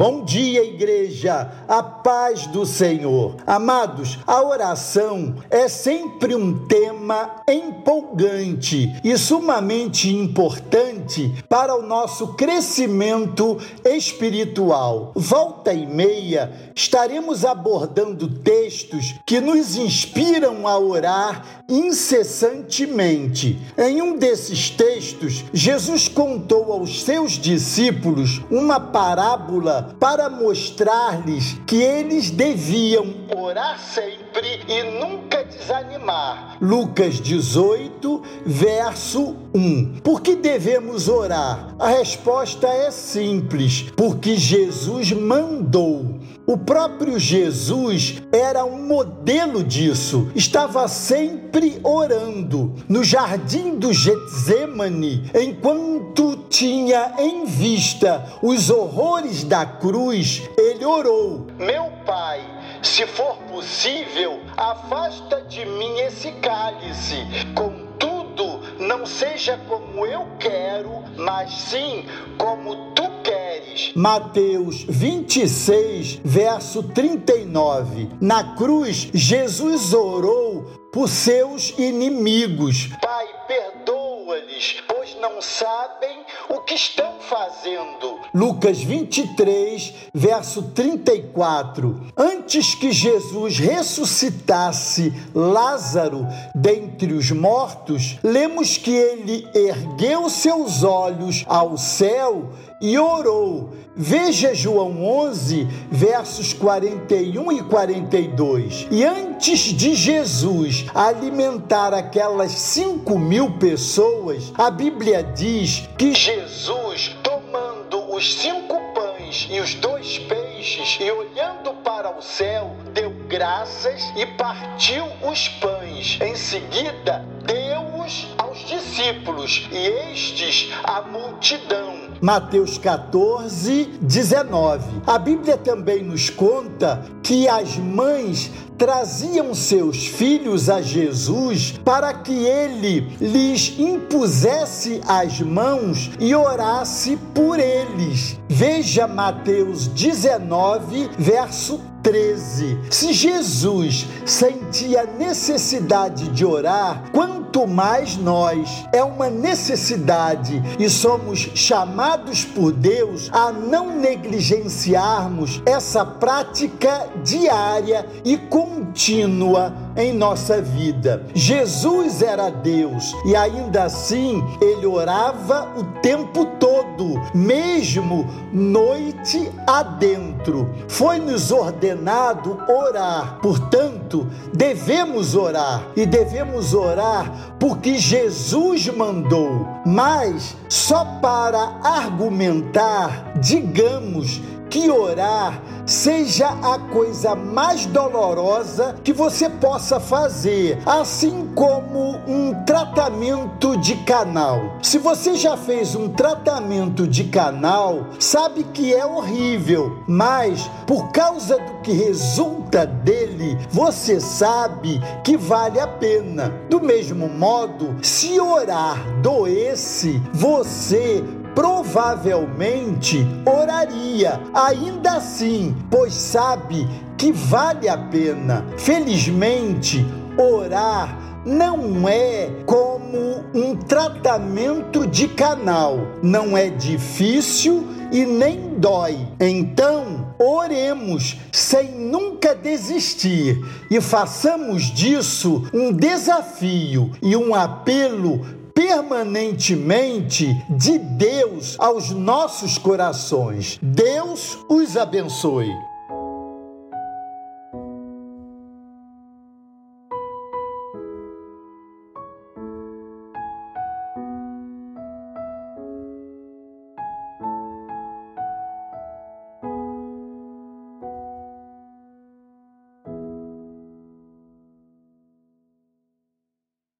Bom dia, igreja, a paz do Senhor. Amados, a oração é sempre um tema empolgante e sumamente importante para o nosso crescimento espiritual. Volta e meia, estaremos abordando textos que nos inspiram a orar incessantemente. Em um desses textos, Jesus contou aos seus discípulos uma parábola para mostrar-lhes que eles deviam orar sempre e nunca desanimar. Lucas 18, verso 1. Por que devemos orar? A resposta é simples: porque Jesus mandou. O próprio Jesus era um modelo disso. Estava sempre orando. No jardim do Getsemane, enquanto tinha em vista os horrores da cruz, ele orou: Meu Pai, se for possível, afasta de mim esse cálice. Contudo, não seja como eu quero, mas sim como tu queres. Mateus 26, verso 39. Na cruz, Jesus orou por seus inimigos. Pai, perdoa-lhes, pois não sabem o que estão fazendo. Lucas 23, verso 34. Antes que Jesus ressuscitasse Lázaro dentre os mortos, lemos que ele ergueu seus olhos ao céu e orou. Veja João 11, versos 41 e 42. E antes de Jesus alimentar aquelas cinco mil pessoas, a Bíblia diz que Jesus, os cinco pães e os dois peixes e olhando para o céu, deu graças e partiu os pães. Em seguida, deu-os discípulos e estes à multidão. Mateus 14, 19. A Bíblia também nos conta que as mães traziam seus filhos a Jesus para que ele lhes impusesse as mãos e orasse por eles. Veja Mateus 19, verso 13. Se Jesus sentia necessidade de orar, quanto mais nós. É uma necessidade e somos chamados por Deus a não negligenciarmos essa prática diária e contínua em nossa vida. Jesus era Deus e ainda assim ele orava o tempo todo, mesmo noite adentro. Foi-nos ordenado orar, portanto, devemos orar e devemos orar porque Jesus mandou. Mas só para argumentar, digamos que orar seja a coisa mais dolorosa que você possa fazer, assim como um tratamento de canal. Se você já fez um tratamento de canal, sabe que é horrível, mas por causa do que resulta dele, você sabe que vale a pena. Do mesmo modo, se orar doesse, você provavelmente oraria, ainda assim, pois sabe que vale a pena. Felizmente, orar não é como um tratamento de canal, não é difícil e nem dói. Então, oremos sem nunca desistir e façamos disso um desafio e um apelo permanentemente de Deus aos nossos corações. Deus os abençoe.